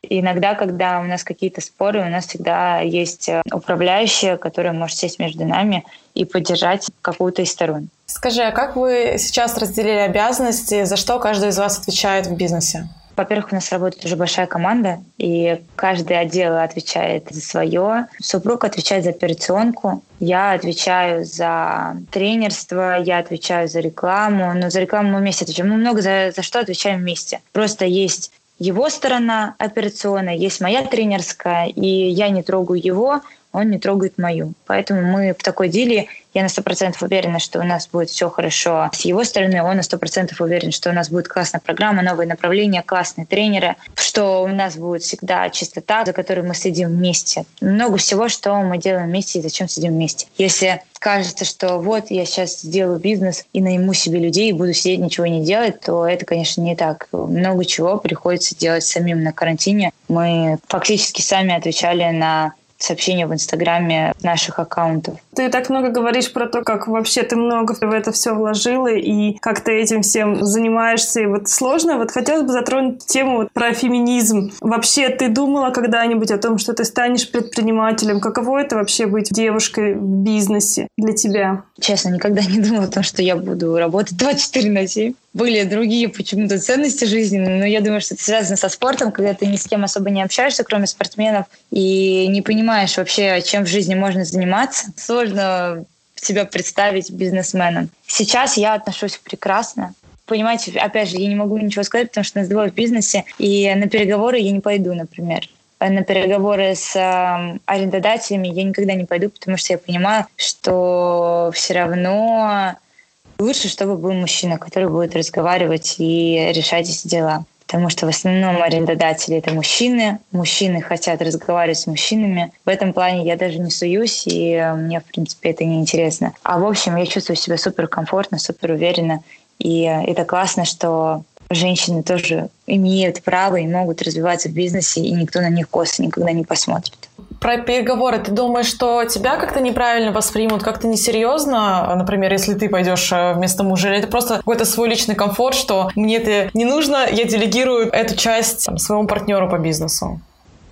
И иногда, когда у нас какие-то споры, у нас всегда есть э, управляющая, которая может сесть между нами и поддержать какую-то из сторон. Скажи, а как вы сейчас разделили обязанности, за что каждый из вас отвечает в бизнесе? Во-первых, у нас работает уже большая команда, и каждый отдел отвечает за свое. Супруг отвечает за операционку, я отвечаю за тренерство, я отвечаю за рекламу. Но за рекламу мы вместе отвечаем. Мы много за, за что отвечаем вместе. Просто есть его сторона операционная, есть моя тренерская, и я не трогаю его, он не трогает мою. Поэтому мы в такой деле я на сто процентов уверена, что у нас будет все хорошо с его стороны. Он на сто процентов уверен, что у нас будет классная программа, новые направления, классные тренеры, что у нас будет всегда чистота, за которой мы следим вместе. Много всего, что мы делаем вместе и зачем сидим вместе. Если кажется, что вот я сейчас сделаю бизнес и найму себе людей и буду сидеть ничего не делать, то это, конечно, не так. Много чего приходится делать самим на карантине. Мы фактически сами отвечали на сообщения в Инстаграме наших аккаунтов. Ты так много говоришь про то, как вообще ты много в это все вложила и как ты этим всем занимаешься. И вот сложно. Вот хотелось бы затронуть тему вот про феминизм. Вообще ты думала когда-нибудь о том, что ты станешь предпринимателем? Каково это вообще быть девушкой в бизнесе для тебя? Честно, никогда не думала о том, что я буду работать *laughs* 24 на 7 были другие почему-то ценности жизни, но я думаю, что это связано со спортом, когда ты ни с кем особо не общаешься, кроме спортсменов, и не понимаешь вообще, чем в жизни можно заниматься. Сложно себя представить бизнесменом. Сейчас я отношусь прекрасно. Понимаете, опять же, я не могу ничего сказать, потому что нас двое в бизнесе, и на переговоры я не пойду, например на переговоры с э, арендодателями я никогда не пойду, потому что я понимаю, что все равно Лучше, чтобы был мужчина, который будет разговаривать и решать эти дела. Потому что в основном арендодатели — это мужчины. Мужчины хотят разговаривать с мужчинами. В этом плане я даже не суюсь, и мне, в принципе, это не интересно. А в общем, я чувствую себя супер комфортно, супер уверенно. И это классно, что женщины тоже имеют право и могут развиваться в бизнесе, и никто на них косо никогда не посмотрит. Про переговоры. Ты думаешь, что тебя как-то неправильно воспримут, как-то несерьезно, например, если ты пойдешь э, вместо мужа, или это просто какой-то свой личный комфорт, что мне это не нужно, я делегирую эту часть там, своему партнеру по бизнесу?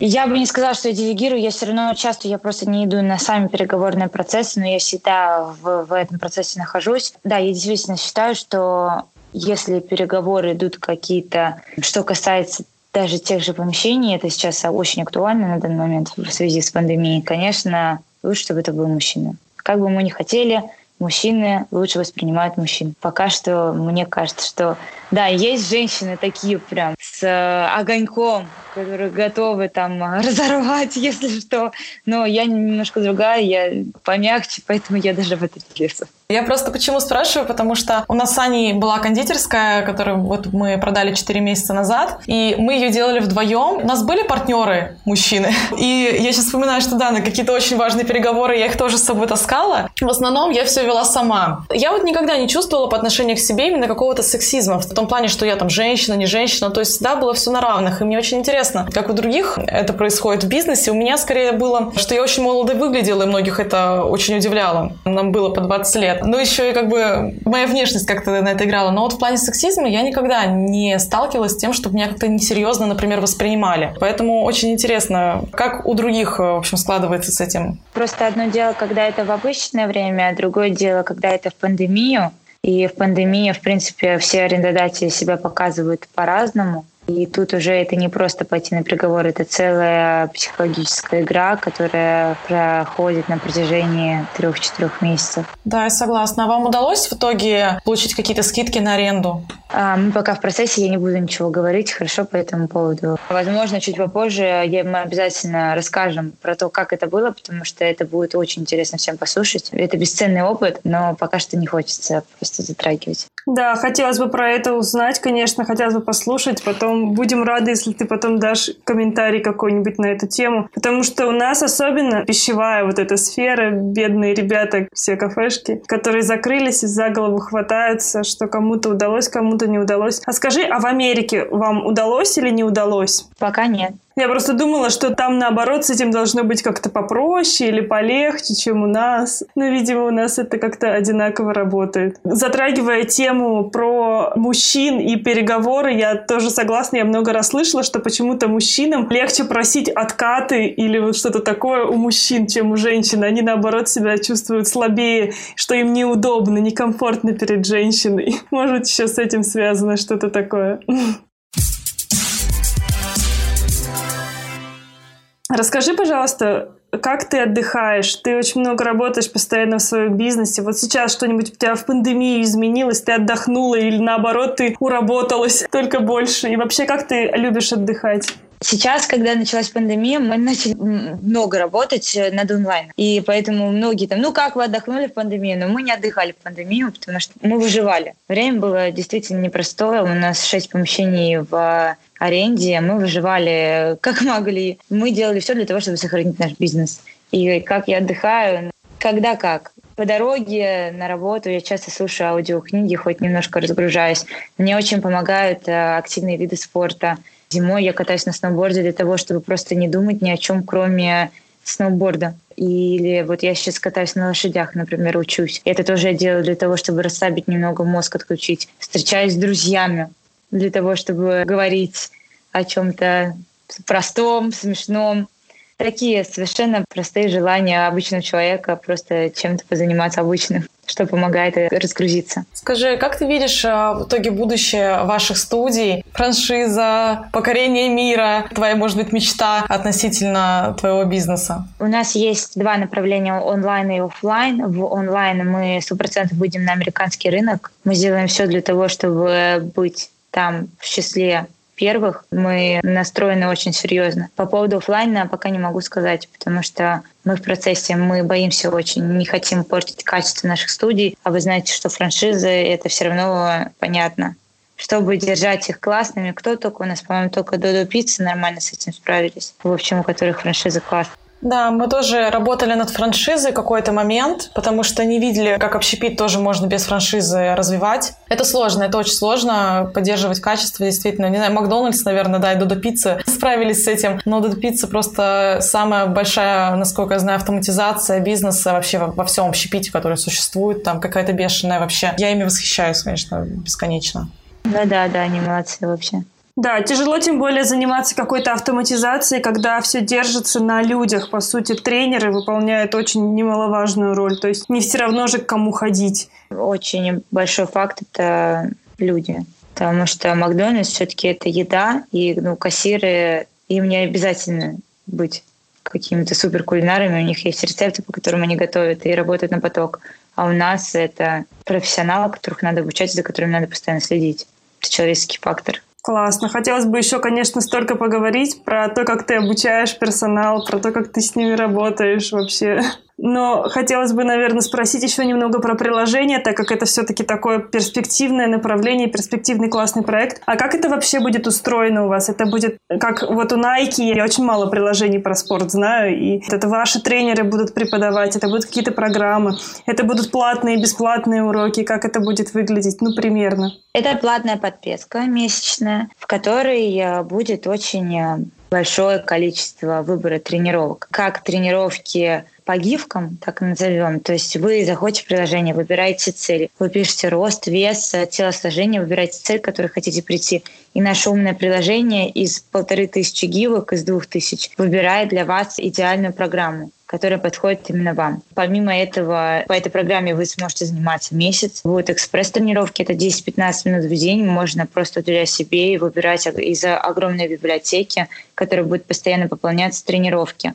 Я бы не сказала, что я делегирую, я все равно часто, я просто не иду на сами переговорные процессы, но я всегда в, в этом процессе нахожусь. Да, я действительно считаю, что если переговоры идут какие-то, что касается даже тех же помещений, это сейчас очень актуально на данный момент в связи с пандемией, конечно, лучше, чтобы это был мужчина. Как бы мы ни хотели, мужчины лучше воспринимают мужчин. Пока что мне кажется, что да, есть женщины такие прям с огоньком, которые готовы там *laughs* разорвать, если что. Но я немножко другая, я помягче, поэтому я даже в это не лезу. Я просто почему спрашиваю, потому что у нас с Аней была кондитерская, которую вот мы продали 4 месяца назад, и мы ее делали вдвоем. У нас были партнеры, мужчины, *laughs* и я сейчас вспоминаю, что да, на какие-то очень важные переговоры я их тоже с собой таскала. В основном я все вела сама. Я вот никогда не чувствовала по отношению к себе именно какого-то сексизма, в том плане, что я там женщина, не женщина, то есть всегда было все на равных, и мне очень интересно, как у других это происходит в бизнесе. У меня скорее было, что я очень молодо выглядела, и многих это очень удивляло. Нам было по 20 лет. Ну, еще и как бы моя внешность как-то на это играла. Но вот в плане сексизма я никогда не сталкивалась с тем, чтобы меня как-то несерьезно, например, воспринимали. Поэтому очень интересно, как у других, в общем, складывается с этим. Просто одно дело, когда это в обычное время, а другое дело, когда это в пандемию. И в пандемии, в принципе, все арендодатели себя показывают по-разному. И тут уже это не просто пойти на приговор, это целая психологическая игра, которая проходит на протяжении трех-четырех месяцев. Да, я согласна. А вам удалось в итоге получить какие-то скидки на аренду? Мы пока в процессе, я не буду ничего говорить, хорошо, по этому поводу. Возможно, чуть попозже мы обязательно расскажем про то, как это было, потому что это будет очень интересно всем послушать. Это бесценный опыт, но пока что не хочется просто затрагивать. Да, хотелось бы про это узнать, конечно, хотелось бы послушать. Потом будем рады, если ты потом дашь комментарий какой-нибудь на эту тему. Потому что у нас особенно пищевая вот эта сфера, бедные ребята, все кафешки, которые закрылись и за голову хватаются, что кому-то удалось, кому-то не удалось. А скажи, а в Америке вам удалось или не удалось? Пока нет. Я просто думала, что там, наоборот, с этим должно быть как-то попроще или полегче, чем у нас. Но, видимо, у нас это как-то одинаково работает. Затрагивая тему про мужчин и переговоры, я тоже согласна, я много раз слышала, что почему-то мужчинам легче просить откаты или вот что-то такое у мужчин, чем у женщин. Они, наоборот, себя чувствуют слабее, что им неудобно, некомфортно перед женщиной. *laughs* Может, еще с этим связано что-то такое. *laughs* Расскажи, пожалуйста, как ты отдыхаешь? Ты очень много работаешь постоянно в своем бизнесе. Вот сейчас что-нибудь у тебя в пандемии изменилось? Ты отдохнула или наоборот ты уработалась только больше? И вообще, как ты любишь отдыхать? Сейчас, когда началась пандемия, мы начали много работать э, над онлайн. И поэтому многие там, ну как вы отдохнули в пандемию? Но мы не отдыхали в пандемию, потому что мы выживали. Время было действительно непростое. У нас шесть помещений в аренде, мы выживали как *laughs* могли. Мы делали все для того, чтобы сохранить наш бизнес. И как я отдыхаю, когда как. По дороге на работу я часто слушаю аудиокниги, хоть немножко разгружаюсь. Мне очень помогают э, активные виды спорта. Зимой я катаюсь на сноуборде для того, чтобы просто не думать ни о чем, кроме сноуборда. Или вот я сейчас катаюсь на лошадях, например, учусь. Это тоже я делаю для того, чтобы расслабить немного мозг, отключить. Встречаюсь с друзьями для того, чтобы говорить о чем-то простом, смешном. Такие совершенно простые желания обычного человека просто чем-то позаниматься обычным, что помогает разгрузиться. Скажи, как ты видишь а, в итоге будущее ваших студий? Франшиза, покорение мира, твоя, может быть, мечта относительно твоего бизнеса? У нас есть два направления онлайн и офлайн. В онлайн мы 100% выйдем на американский рынок. Мы сделаем все для того, чтобы быть там в числе первых мы настроены очень серьезно. По поводу офлайна пока не могу сказать, потому что мы в процессе, мы боимся очень, не хотим портить качество наших студий, а вы знаете, что франшизы — это все равно понятно. Чтобы держать их классными, кто только у нас, по-моему, только Додо Пицца нормально с этим справились. В общем, у которых франшизы классные. Да, мы тоже работали над франшизой какой-то момент, потому что не видели, как общепит тоже можно без франшизы развивать. Это сложно, это очень сложно поддерживать качество, действительно. Не знаю, Макдональдс, наверное, да, и Додо Пицца *laughs* справились с этим, но Додо Пицца просто самая большая, насколько я знаю, автоматизация бизнеса вообще во, во всем общепите, который существует, там какая-то бешеная вообще. Я ими восхищаюсь, конечно, бесконечно. Да-да-да, они молодцы вообще. Да, тяжело тем более заниматься какой-то автоматизацией, когда все держится на людях. По сути, тренеры выполняют очень немаловажную роль. То есть не все равно же к кому ходить. Очень большой факт – это люди. Потому что Макдональдс все-таки это еда, и ну, кассиры, им не обязательно быть какими-то суперкулинарами, у них есть рецепты, по которым они готовят и работают на поток. А у нас это профессионалы, которых надо обучать, за которыми надо постоянно следить. Это человеческий фактор. Классно. Хотелось бы еще, конечно, столько поговорить про то, как ты обучаешь персонал, про то, как ты с ними работаешь вообще. Но хотелось бы, наверное, спросить еще немного про приложение, так как это все-таки такое перспективное направление, перспективный классный проект. А как это вообще будет устроено у вас? Это будет как вот у Nike, я очень мало приложений про спорт знаю, и это ваши тренеры будут преподавать, это будут какие-то программы, это будут платные бесплатные уроки, как это будет выглядеть, ну, примерно. Это платная подписка месячная, в которой э, будет очень э, большое количество выбора тренировок. Как тренировки по гифкам, так назовем. То есть вы заходите в приложение, выбираете цели, вы пишете рост, вес, телосложение, выбираете цель, к которой хотите прийти. И наше умное приложение из полторы тысячи гивок, из двух тысяч, выбирает для вас идеальную программу которая подходит именно вам. Помимо этого, по этой программе вы сможете заниматься месяц. Будут экспресс-тренировки, это 10-15 минут в день. Можно просто уделять себе и выбирать из огромной библиотеки, которая будет постоянно пополняться тренировки.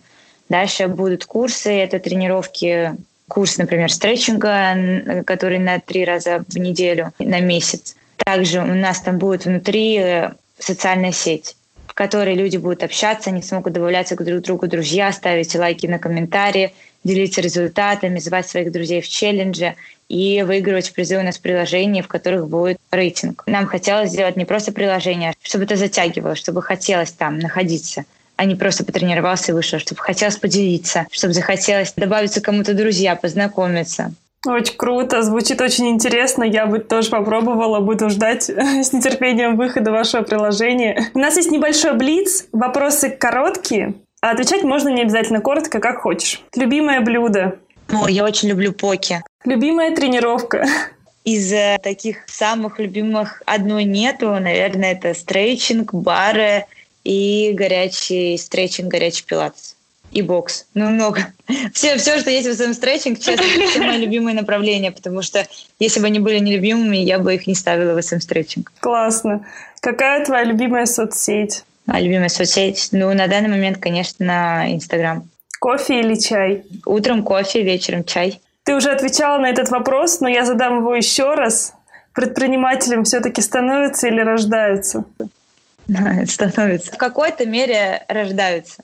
Дальше будут курсы, это тренировки, курс, например, стретчинга, который на три раза в неделю, на месяц. Также у нас там будет внутри э, социальная сеть, которой люди будут общаться, они смогут добавляться к друг другу друзья, ставить лайки на комментарии, делиться результатами, звать своих друзей в челлендже и выигрывать призы у нас в приложении, в которых будет рейтинг. Нам хотелось сделать не просто приложение, а чтобы это затягивало, чтобы хотелось там находиться а не просто потренировался и вышел, чтобы хотелось поделиться, чтобы захотелось добавиться кому-то друзья, познакомиться. Очень круто, звучит очень интересно. Я бы тоже попробовала, буду ждать *laughs* с нетерпением выхода вашего приложения. У нас есть небольшой блиц, вопросы короткие, а отвечать можно не обязательно коротко, как хочешь. Любимое блюдо? О, я очень люблю поки. Любимая тренировка? Из таких самых любимых одной нету. Наверное, это стрейчинг, бары и горячий стретчинг, горячий пилатес и бокс. Ну, много. *laughs* Все, все, что есть в этом стретчинг, честно, все мои любимые направления, потому что если бы они были нелюбимыми, я бы их не ставила в SM стретчинг. Классно. Какая твоя любимая соцсеть? А, любимая соцсеть? Ну, на данный момент, конечно, Инстаграм. Кофе или чай? Утром кофе, вечером чай. Ты уже отвечала на этот вопрос, но я задам его еще раз. Предпринимателем все-таки становятся или рождаются? *laughs* Становятся. В какой-то мере рождаются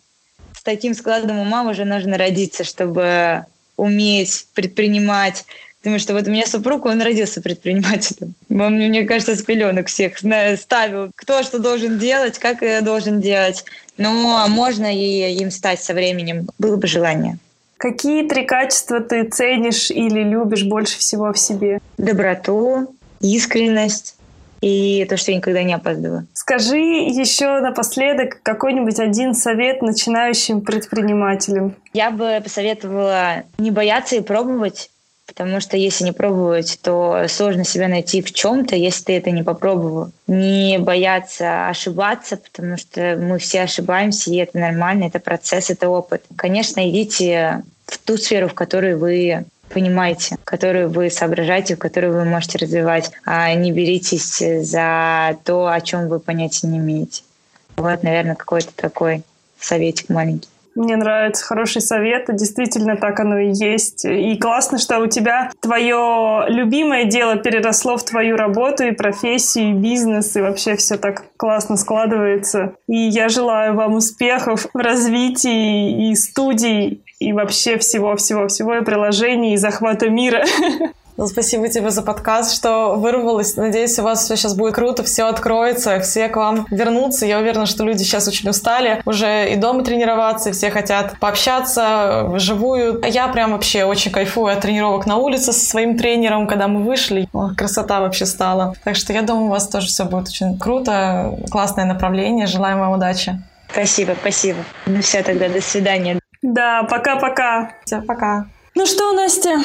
таким складом ума уже нужно родиться, чтобы уметь предпринимать. Потому что вот у меня супруг, он родился предпринимателем. Он, мне кажется, с пеленок всех ставил, кто что должен делать, как должен делать. Но можно и им стать со временем, было бы желание. Какие три качества ты ценишь или любишь больше всего в себе? Доброту, искренность, и то, что я никогда не опаздываю. Скажи еще напоследок какой-нибудь один совет начинающим предпринимателям. Я бы посоветовала не бояться и пробовать, потому что если не пробовать, то сложно себя найти в чем-то, если ты это не попробовал. Не бояться ошибаться, потому что мы все ошибаемся, и это нормально, это процесс, это опыт. Конечно, идите в ту сферу, в которой вы понимаете, которую вы соображаете, которую вы можете развивать, а не беритесь за то, о чем вы понятия не имеете. Вот, наверное, какой-то такой советик маленький. Мне нравится хороший совет, действительно так оно и есть. И классно, что у тебя твое любимое дело переросло в твою работу и профессию, и бизнес, и вообще все так классно складывается. И я желаю вам успехов в развитии и студий, и вообще всего-всего-всего, и приложений, и захвата мира. Ну, спасибо тебе за подкаст, что вырвалось. Надеюсь, у вас все сейчас будет круто, все откроется, все к вам вернутся. Я уверена, что люди сейчас очень устали уже и дома тренироваться, и все хотят пообщаться вживую. А я прям вообще очень кайфую от тренировок на улице со своим тренером, когда мы вышли. О, красота вообще стала. Так что я думаю, у вас тоже все будет очень круто, классное направление. Желаем вам удачи. Спасибо, спасибо. Ну все, тогда до свидания. Да, пока-пока. Все, пока. Ну что, Настя,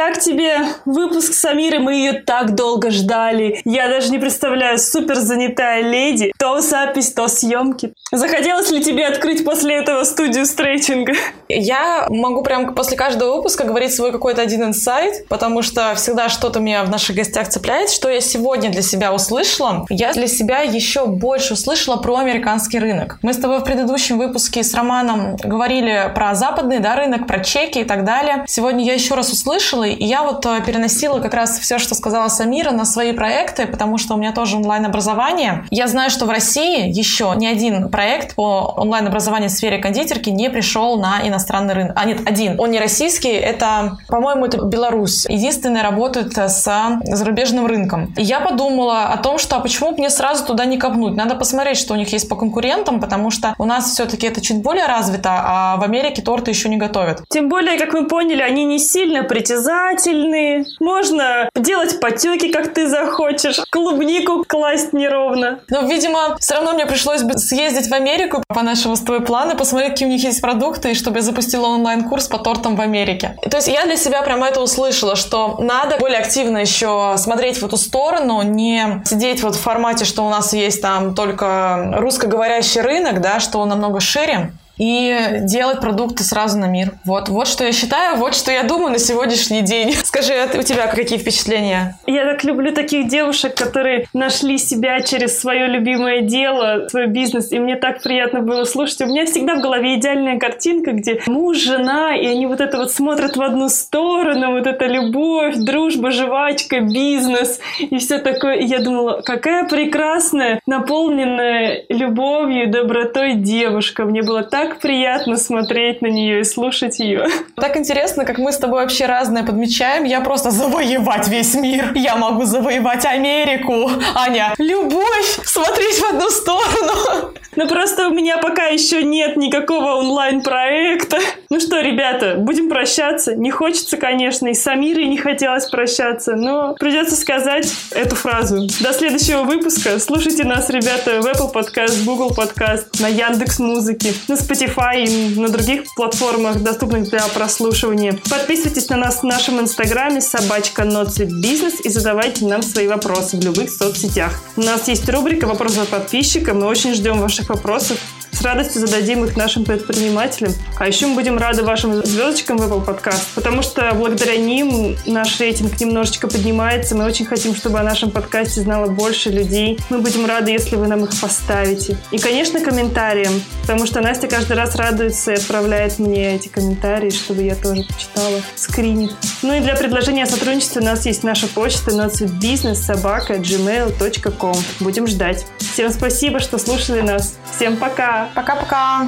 как тебе выпуск с Амирой? Мы ее так долго ждали. Я даже не представляю, супер занятая леди. То запись, то съемки. Захотелось ли тебе открыть после этого студию стретчинга? Я могу прям после каждого выпуска говорить свой какой-то один инсайт, потому что всегда что-то меня в наших гостях цепляет. Что я сегодня для себя услышала? Я для себя еще больше услышала про американский рынок. Мы с тобой в предыдущем выпуске с Романом говорили про западный да, рынок, про чеки и так далее. Сегодня я еще раз услышала, я вот э, переносила как раз все, что сказала Самира, на свои проекты, потому что у меня тоже онлайн-образование. Я знаю, что в России еще ни один проект по онлайн-образованию в сфере кондитерки не пришел на иностранный рынок. А нет, один. Он не российский, это, по-моему, это Беларусь. Единственный работает с зарубежным рынком. И я подумала о том, что а почему мне сразу туда не копнуть? Надо посмотреть, что у них есть по конкурентам, потому что у нас все-таки это чуть более развито, а в Америке торты еще не готовят. Тем более, как мы поняли, они не сильно притязательные. Можно делать потеки, как ты захочешь. Клубнику класть неровно. Но, видимо, все равно мне пришлось бы съездить в Америку по нашему с тобой плану, посмотреть, какие у них есть продукты, и чтобы я запустила онлайн-курс по тортам в Америке. То есть я для себя прямо это услышала, что надо более активно еще смотреть в эту сторону, не сидеть вот в формате, что у нас есть там только русскоговорящий рынок, да, что он намного шире, и делать продукты сразу на мир. Вот, вот что я считаю, вот что я думаю на сегодняшний день. *laughs* Скажи, а у тебя какие впечатления? Я так люблю таких девушек, которые нашли себя через свое любимое дело, свой бизнес, и мне так приятно было слушать. У меня всегда в голове идеальная картинка, где муж, жена, и они вот это вот смотрят в одну сторону, вот эта любовь, дружба, жвачка, бизнес и все такое. И я думала, какая прекрасная, наполненная любовью, добротой девушка. Мне было так приятно смотреть на нее и слушать ее. Так интересно, как мы с тобой вообще разное подмечаем. Я просто завоевать весь мир. Я могу завоевать Америку. Аня, любовь, смотреть в одну сторону. Ну просто у меня пока еще нет никакого онлайн-проекта. Ну что, ребята, будем прощаться. Не хочется, конечно, и с Амирой не хотелось прощаться, но придется сказать эту фразу. До следующего выпуска. Слушайте нас, ребята, в Apple Podcast, Google Podcast, на Яндекс Музыке, на Spotify и на других платформах, доступных для прослушивания. Подписывайтесь на нас в нашем инстаграме собачка Бизнес и задавайте нам свои вопросы в любых соцсетях. У нас есть рубрика «Вопросы от подписчика». Мы очень ждем ваших вопросов. С радостью зададим их нашим предпринимателям. А еще мы будем рады вашим звездочкам в Apple Podcast, потому что благодаря ним наш рейтинг немножечко поднимается. Мы очень хотим, чтобы о нашем подкасте знало больше людей. Мы будем рады, если вы нам их поставите. И, конечно, комментариям, потому что Настя каждый раз радуется и отправляет мне эти комментарии, чтобы я тоже почитала, скринит. Ну и для предложения о сотрудничестве у нас есть наша почта business собака gmail.com. Будем ждать. Всем спасибо, что слушали нас. Всем пока! Пока-пока.